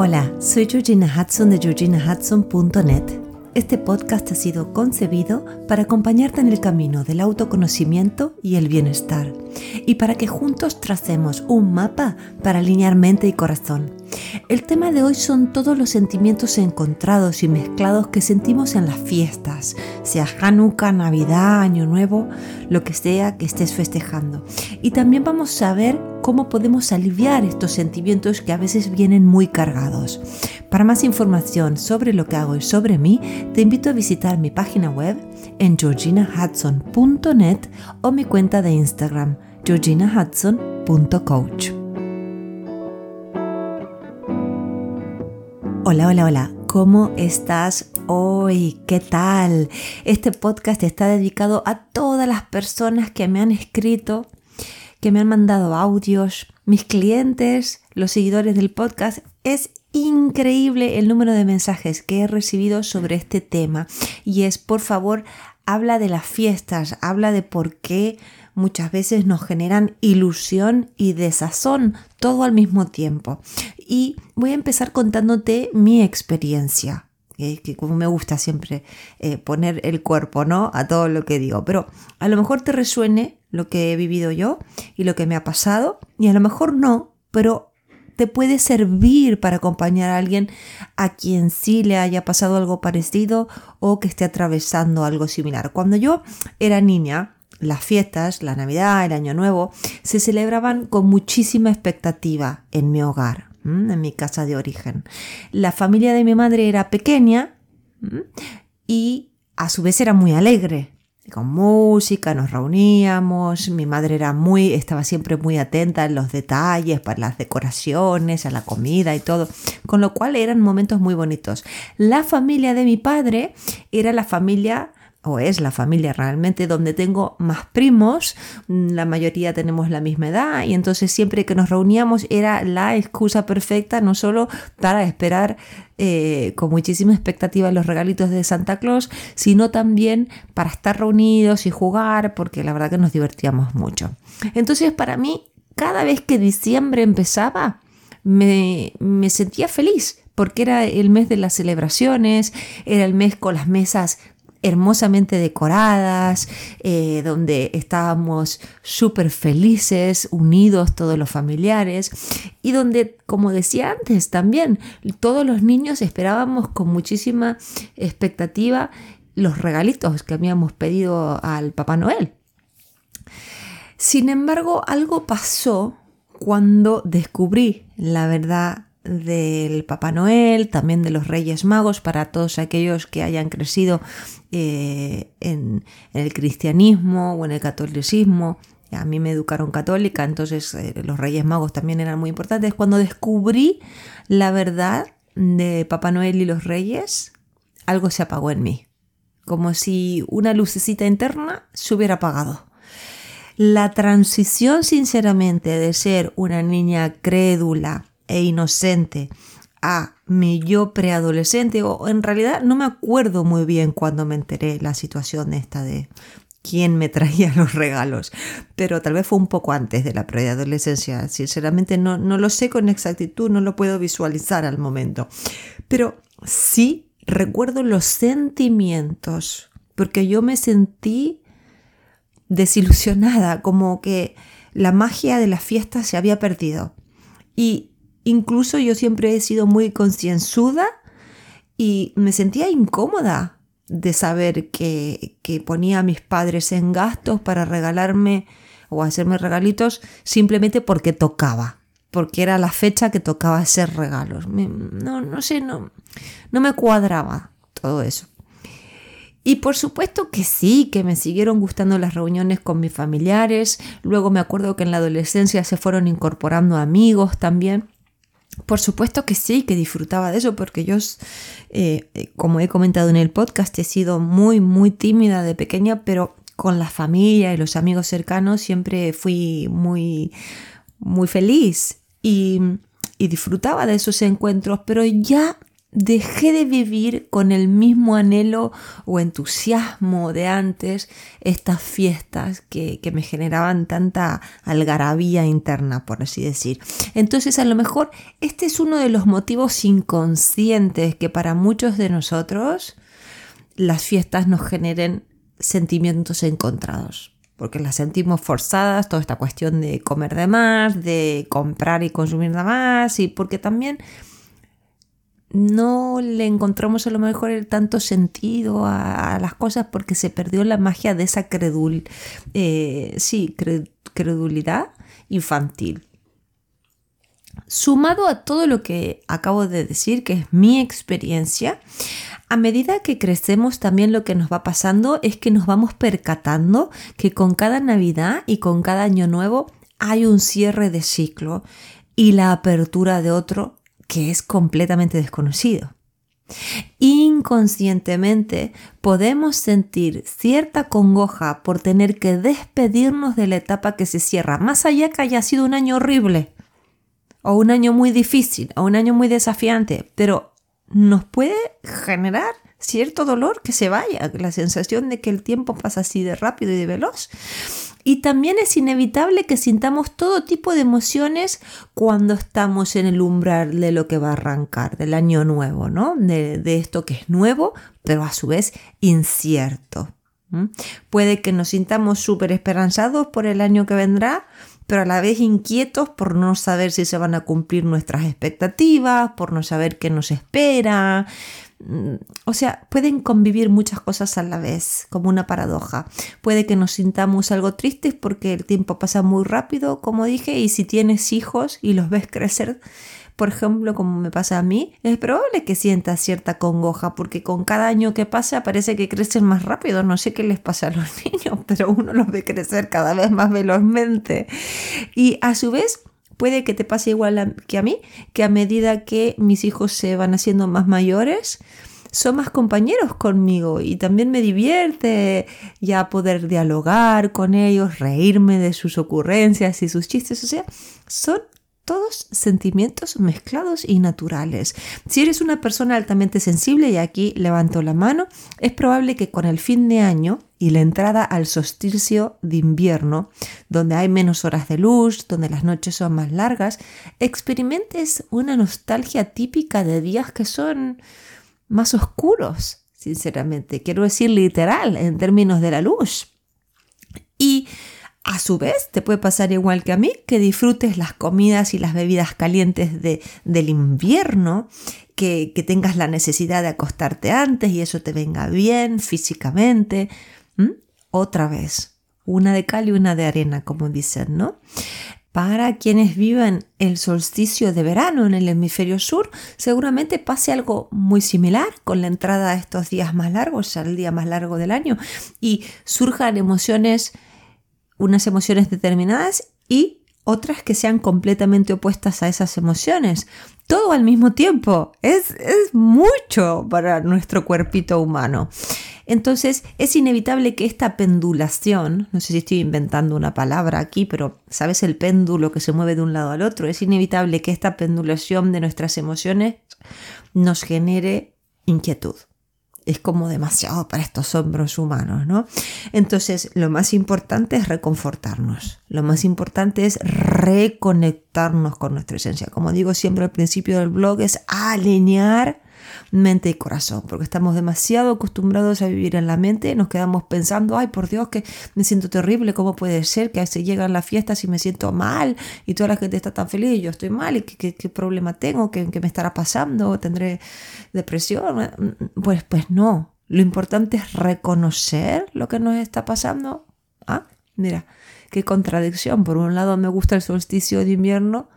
Hola, soy Georgina Hudson de georginahudson.net. Este podcast ha sido concebido para acompañarte en el camino del autoconocimiento y el bienestar, y para que juntos tracemos un mapa para alinear mente y corazón. El tema de hoy son todos los sentimientos encontrados y mezclados que sentimos en las fiestas, sea Hanukkah, Navidad, Año Nuevo, lo que sea que estés festejando. Y también vamos a ver cómo podemos aliviar estos sentimientos que a veces vienen muy cargados. Para más información sobre lo que hago y sobre mí, te invito a visitar mi página web en georginahudson.net o mi cuenta de Instagram georginahudson.coach. Hola, hola, hola. ¿Cómo estás hoy? ¿Qué tal? Este podcast está dedicado a todas las personas que me han escrito, que me han mandado audios, mis clientes, los seguidores del podcast. Es increíble el número de mensajes que he recibido sobre este tema y es, por favor, habla de las fiestas, habla de por qué muchas veces nos generan ilusión y desazón todo al mismo tiempo. Y voy a empezar contándote mi experiencia que como me gusta siempre eh, poner el cuerpo, ¿no? A todo lo que digo. Pero a lo mejor te resuene lo que he vivido yo y lo que me ha pasado, y a lo mejor no, pero te puede servir para acompañar a alguien a quien sí le haya pasado algo parecido o que esté atravesando algo similar. Cuando yo era niña, las fiestas, la Navidad, el Año Nuevo, se celebraban con muchísima expectativa en mi hogar, en mi casa de origen. La familia de mi madre era pequeña y a su vez era muy alegre. Con música, nos reuníamos, mi madre era muy, estaba siempre muy atenta en los detalles, para las decoraciones, a la comida y todo, con lo cual eran momentos muy bonitos. La familia de mi padre era la familia o es la familia realmente donde tengo más primos, mm, la mayoría tenemos la misma edad y entonces siempre que nos reuníamos era la excusa perfecta no solo para esperar eh, con muchísima expectativa los regalitos de Santa Claus, sino también para estar reunidos y jugar porque la verdad que nos divertíamos mucho. Entonces para mí cada vez que diciembre empezaba me, me sentía feliz porque era el mes de las celebraciones, era el mes con las mesas hermosamente decoradas, eh, donde estábamos súper felices, unidos todos los familiares y donde, como decía antes, también todos los niños esperábamos con muchísima expectativa los regalitos que habíamos pedido al Papá Noel. Sin embargo, algo pasó cuando descubrí la verdad del Papá Noel, también de los Reyes Magos, para todos aquellos que hayan crecido eh, en, el cristianismo o en el catolicismo. A mí me educaron católica, entonces eh, los Reyes Magos también eran muy importantes. Cuando descubrí la verdad de Papá Noel y los Reyes, algo se apagó en mí, como si una lucecita interna se hubiera apagado. La transición, sinceramente, de ser una niña crédula, e inocente a mi yo preadolescente, o en realidad no me acuerdo muy bien cuando me enteré la situación esta de quién me traía los regalos, pero tal vez fue un poco antes de la preadolescencia. Sinceramente no, no lo sé con exactitud, no lo puedo visualizar al momento, pero sí recuerdo los sentimientos, porque yo me sentí desilusionada, como que la magia de la fiesta se había perdido. Y Incluso yo siempre he sido muy concienzuda y me sentía incómoda de saber que, ponía a mis padres en gastos para regalarme o hacerme regalitos simplemente porque tocaba, porque era la fecha que tocaba hacer regalos. no, no sé, no, no me cuadraba todo eso. Y por supuesto que sí, que me siguieron gustando las reuniones con mis familiares. Luego me acuerdo que en la adolescencia se fueron incorporando amigos también. Por supuesto que sí, que disfrutaba de eso, porque yo, eh, eh, como he comentado en el podcast, he sido muy, muy tímida de pequeña, pero con la familia y los amigos cercanos siempre fui muy, muy feliz y, y disfrutaba de esos encuentros, pero ya dejé de vivir con el mismo anhelo o entusiasmo de antes estas fiestas que, me generaban tanta algarabía interna, por así decir. Entonces a lo mejor este es uno de los motivos inconscientes que para muchos de nosotros las fiestas nos generen sentimientos encontrados porque las sentimos forzadas, toda esta cuestión de comer de más, de comprar y consumir de más, y porque también no le encontramos a lo mejor el tanto sentido a, las cosas porque se perdió la magia de esa credul, eh, sí, credulidad infantil. Sumado a todo lo que acabo de decir, que es mi experiencia, a medida que crecemos también lo que nos va pasando es que nos vamos percatando que con cada Navidad y con cada año nuevo hay un cierre de ciclo y la apertura de otro que es completamente desconocido. Inconscientemente podemos sentir cierta congoja por tener que despedirnos de la etapa que se cierra, más allá que haya sido un año horrible, o un año muy difícil, o un año muy desafiante, pero nos puede generar cierto dolor que se vaya, la sensación de que el tiempo pasa así de rápido y de veloz. Y también es inevitable que sintamos todo tipo de emociones cuando estamos en el umbral de lo que va a arrancar, del año nuevo, ¿no? De, esto que es nuevo, pero a su vez incierto. Puede que nos sintamos súper esperanzados por el año que vendrá, pero a la vez inquietos por no saber si se van a cumplir nuestras expectativas, por no saber qué nos espera, o sea, pueden convivir muchas cosas a la vez, como una paradoja. Puede que nos sintamos algo tristes porque el tiempo pasa muy rápido, como dije, y si tienes hijos y los ves crecer, por ejemplo, como me pasa a mí, es probable que sientas cierta congoja porque con cada año que pasa parece que crecen más rápido. No sé qué les pasa a los niños, pero uno los ve crecer cada vez más velozmente. Y a su vez, puede que te pase igual que a mí, que a medida que mis hijos se van haciendo más mayores, son más compañeros conmigo y también me divierte ya poder dialogar con ellos, reírme de sus ocurrencias y sus chistes, o sea, son todos sentimientos mezclados y naturales. Si eres una persona altamente sensible, y aquí levanto la mano, es probable que con el fin de año y la entrada al solsticio de invierno, donde hay menos horas de luz, donde las noches son más largas, experimentes una nostalgia típica de días que son más oscuros, sinceramente. Quiero decir literal en términos de la luz. Y a su vez, te puede pasar igual que a mí, que disfrutes las comidas y las bebidas calientes de, del invierno, que, tengas la necesidad de acostarte antes y eso te venga bien físicamente. Otra vez, una de cal y una de arena, como dicen, ¿no? Para quienes viven el solsticio de verano en el hemisferio sur, seguramente pase algo muy similar con la entrada a estos días más largos, ya el día más largo del año, y surjan emociones unas emociones determinadas y otras que sean completamente opuestas a esas emociones. Todo al mismo tiempo. Es, es mucho para nuestro cuerpito humano. Entonces es inevitable que esta pendulación, no sé si estoy inventando una palabra aquí, pero sabes el péndulo que se mueve de un lado al otro, es inevitable que esta pendulación de nuestras emociones nos genere inquietud es como demasiado para estos hombros humanos, ¿no? Entonces, lo más importante es reconfortarnos, lo más importante es reconectarnos con nuestra esencia. Como digo siempre al principio del blog, es alinear mente y corazón, porque estamos demasiado acostumbrados a vivir en la mente, nos quedamos pensando, ay por Dios, que me siento terrible, ¿cómo puede ser que se llegan las fiestas y me siento mal y toda la gente está tan feliz y yo estoy mal y qué, problema tengo, ¿Qué, me estará pasando, tendré depresión? Pues, pues no, lo importante es reconocer lo que nos está pasando. Ah, mira, qué contradicción. Por un lado me gusta el solsticio de invierno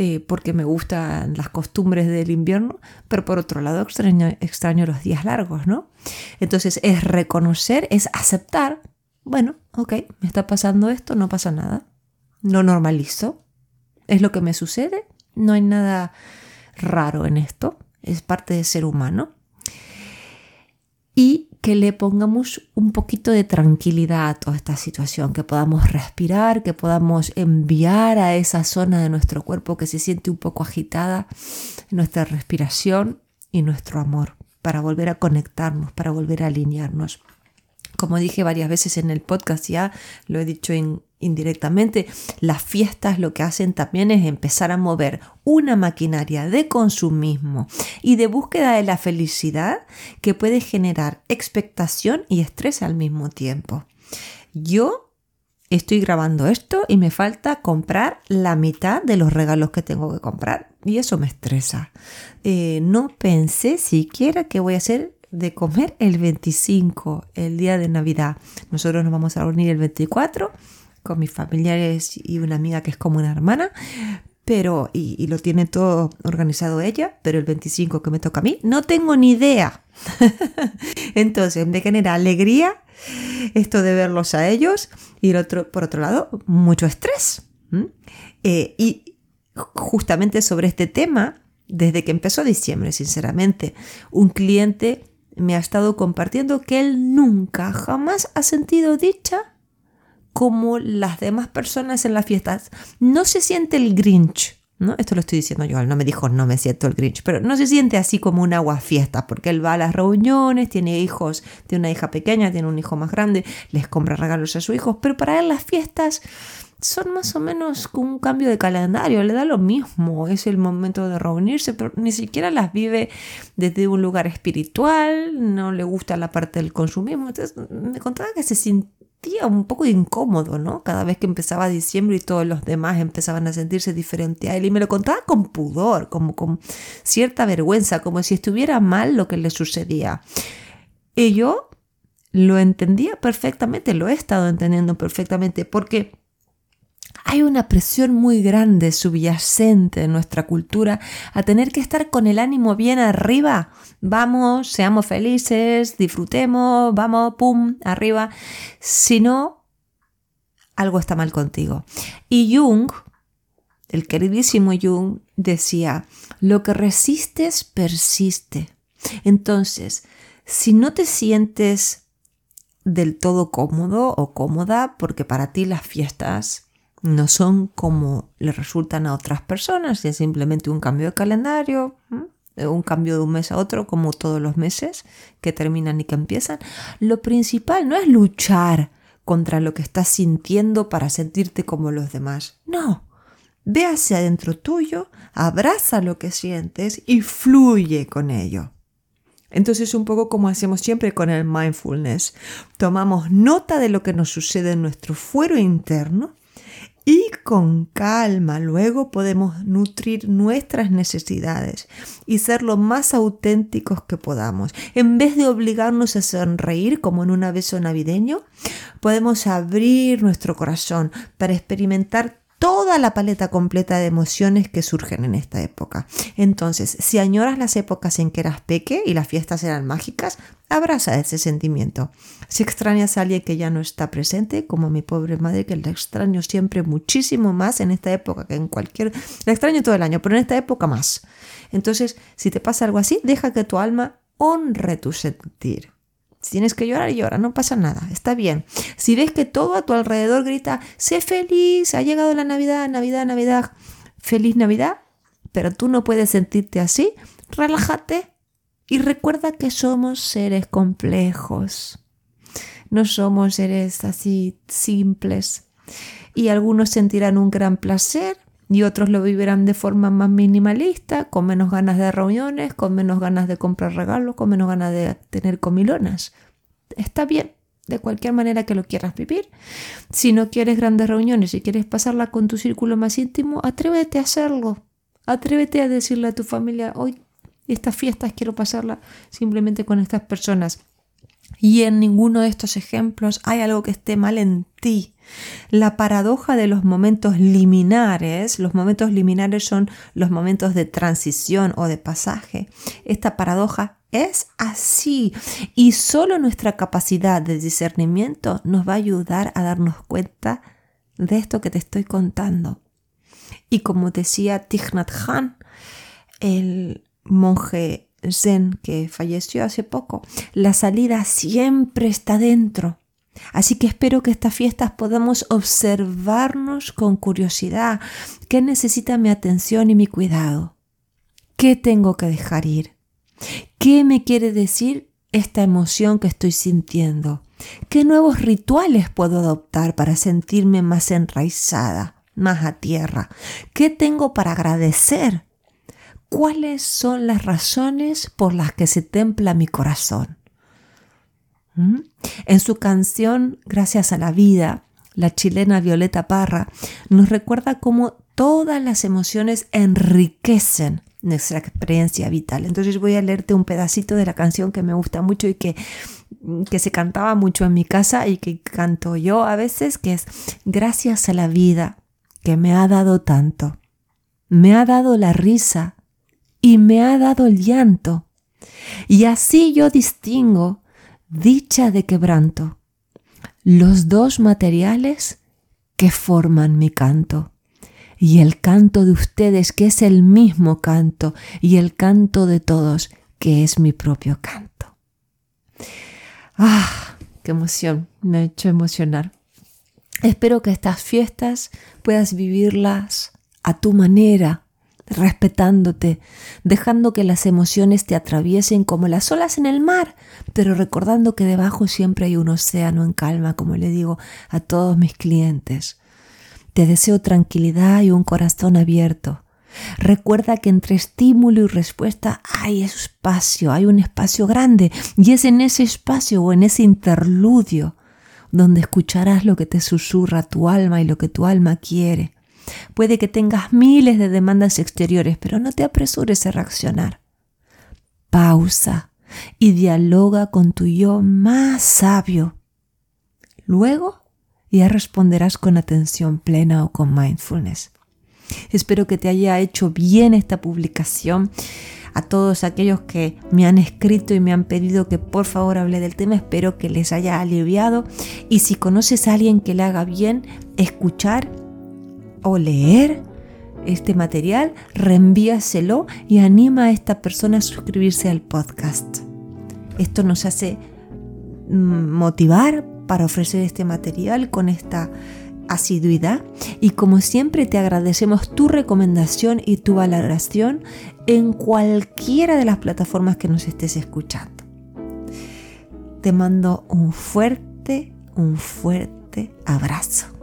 eh, porque me gustan las costumbres del invierno, pero por otro lado extraño, extraño los días largos, ¿no? Entonces es reconocer, es aceptar, bueno, ok, me está pasando esto, no pasa nada, no normalizo, es lo que me sucede, no hay nada raro en esto, es parte de ser humano. Y que le pongamos un poquito de tranquilidad a toda esta situación, que podamos respirar, que podamos enviar a esa zona de nuestro cuerpo que se siente un poco agitada, nuestra respiración, y nuestro amor, para volver a conectarnos, para volver a alinearnos. Como dije varias veces en el podcast, ya lo he dicho indirectamente, las fiestas lo que hacen también es empezar a mover una maquinaria de consumismo y de búsqueda de la felicidad que puede generar expectación y estrés al mismo tiempo. Yo estoy grabando esto y me falta comprar la mitad de los regalos que tengo que comprar y eso me estresa. Eh, no pensé siquiera que voy a hacer de comer el 25, el día de Navidad. Nosotros nos vamos a reunir el 24 con mis familiares y una amiga que es como una hermana, pero y, lo tiene todo organizado ella, pero el 25 que me toca a mí, no tengo ni idea. Entonces, me genera alegría esto de verlos a ellos y el otro, por otro lado, mucho estrés. Eh, y justamente sobre este tema, desde que empezó diciembre, sinceramente, un cliente me ha estado compartiendo que él nunca, jamás ha sentido dicha como las demás personas en las fiestas. No se siente el Grinch. ¿no? Esto lo estoy diciendo yo, él no me dijo no me siento el Grinch, pero no se siente así como un agua fiesta, porque él va a las reuniones, tiene hijos, tiene una hija pequeña, tiene un hijo más grande, les compra regalos a sus hijos, pero para él las fiestas son más o menos un cambio de calendario, le da lo mismo, es el momento de reunirse, pero ni siquiera las vive desde un lugar espiritual, no le gusta la parte del consumismo. Entonces me contaba que se un poco incómodo, ¿no? Cada vez que empezaba diciembre y todos los demás empezaban a sentirse diferente a él y me lo contaba con pudor, como con cierta vergüenza, como si estuviera mal lo que le sucedía. Y yo lo entendía perfectamente, lo he estado entendiendo perfectamente, porque hay una presión muy grande subyacente en nuestra cultura a tener que estar con el ánimo bien arriba. Vamos, seamos felices, disfrutemos, vamos, pum, arriba. Si no, algo está mal contigo. Y Jung, el queridísimo Jung, decía, lo que resistes persiste. Entonces, si no te sientes del todo cómodo o cómoda, porque para ti las fiestas no son como le resultan a otras personas, es simplemente un cambio de calendario, un cambio de un mes a otro, como todos los meses que terminan y que empiezan. Lo principal no es luchar contra lo que estás sintiendo para sentirte como los demás. No. Ve hacia adentro tuyo, abraza lo que sientes y fluye con ello. Entonces, un poco como hacemos siempre con el mindfulness, tomamos nota de lo que nos sucede en nuestro fuero interno y con calma luego podemos nutrir nuestras necesidades y ser lo más auténticos que podamos. En vez de obligarnos a sonreír como en un abeso navideño, podemos abrir nuestro corazón para experimentar toda la paleta completa de emociones que surgen en esta época. Entonces, si añoras las épocas en que eras peque y las fiestas eran mágicas, abraza ese sentimiento. Si extrañas a alguien que ya no está presente, como mi pobre madre, que la extraño siempre muchísimo más en esta época que en cualquier... La extraño todo el año, pero en esta época más. Entonces, si te pasa algo así, deja que tu alma honre tu sentir. Si tienes que llorar, llora, no pasa nada, está bien. Si ves que todo a tu alrededor grita, sé feliz, ha llegado la Navidad, Navidad, Navidad, feliz Navidad, pero tú no puedes sentirte así, relájate y recuerda que somos seres complejos. No somos seres así simples. Y algunos sentirán un gran placer y otros lo vivirán de forma más minimalista, con menos ganas de reuniones, con menos ganas de comprar regalos, con menos ganas de tener comilonas. Está bien, de cualquier manera que lo quieras vivir. Si no quieres grandes reuniones, si quieres pasarla con tu círculo más íntimo, atrévete a hacerlo. Atrévete a decirle a tu familia, hoy estas fiestas quiero pasarla simplemente con estas personas. Y en ninguno de estos ejemplos hay algo que esté mal en ti. La paradoja de los momentos liminares, los momentos liminares son los momentos de transición o de pasaje. Esta paradoja es así y solo nuestra capacidad de discernimiento nos va a ayudar a darnos cuenta de esto que te estoy contando. Y como decía Thich Nhat Hanh, el monje zen que falleció hace poco, la salida siempre está dentro. Así que espero que estas fiestas podamos observarnos con curiosidad. ¿Qué necesita mi atención y mi cuidado? ¿Qué tengo que dejar ir? ¿Qué me quiere decir esta emoción que estoy sintiendo? ¿Qué nuevos rituales puedo adoptar para sentirme más enraizada, más a tierra? ¿Qué tengo para agradecer? ¿Cuáles son las razones por las que se templa mi corazón? ¿Mm? En su canción Gracias a la vida, la chilena Violeta Parra nos recuerda cómo todas las emociones enriquecen nuestra experiencia vital. Entonces voy a leerte un pedacito de la canción que me gusta mucho y que, que se cantaba mucho en mi casa y que canto yo a veces, que es Gracias a la vida que me ha dado tanto. Me ha dado la risa y me ha dado el llanto. Y así yo distingo dicha de quebranto los dos materiales que forman mi canto. Y el canto de ustedes, que es el mismo canto, y el canto de todos, que es mi propio canto. ¡Ah! ¡Qué emoción! Me ha hecho emocionar. Espero que estas fiestas puedas vivirlas a tu manera, respetándote, dejando que las emociones te atraviesen como las olas en el mar, pero recordando que debajo siempre hay un océano en calma, como le digo a todos mis clientes. Te deseo tranquilidad y un corazón abierto. Recuerda que entre estímulo y respuesta hay espacio, hay un espacio grande, y es en ese espacio o en ese interludio donde escucharás lo que te susurra tu alma y lo que tu alma quiere. Puede que tengas miles de demandas exteriores, pero no te apresures a reaccionar. Pausa y dialoga con tu yo más sabio. Luego ya responderás con atención plena o con mindfulness. Espero que te haya hecho bien esta publicación. A todos aquellos que me han escrito y me han pedido que por favor hable del tema, espero que les haya aliviado. Y si conoces a alguien que le haga bien escuchar o leer este material, reenvíaselo y anima a esta persona a suscribirse al podcast. Esto nos hace mm, motivar para ofrecer este material con esta asiduidad y como siempre te agradecemos tu recomendación y tu valoración en cualquiera de las plataformas que nos estés escuchando. Te mando un fuerte, un fuerte abrazo.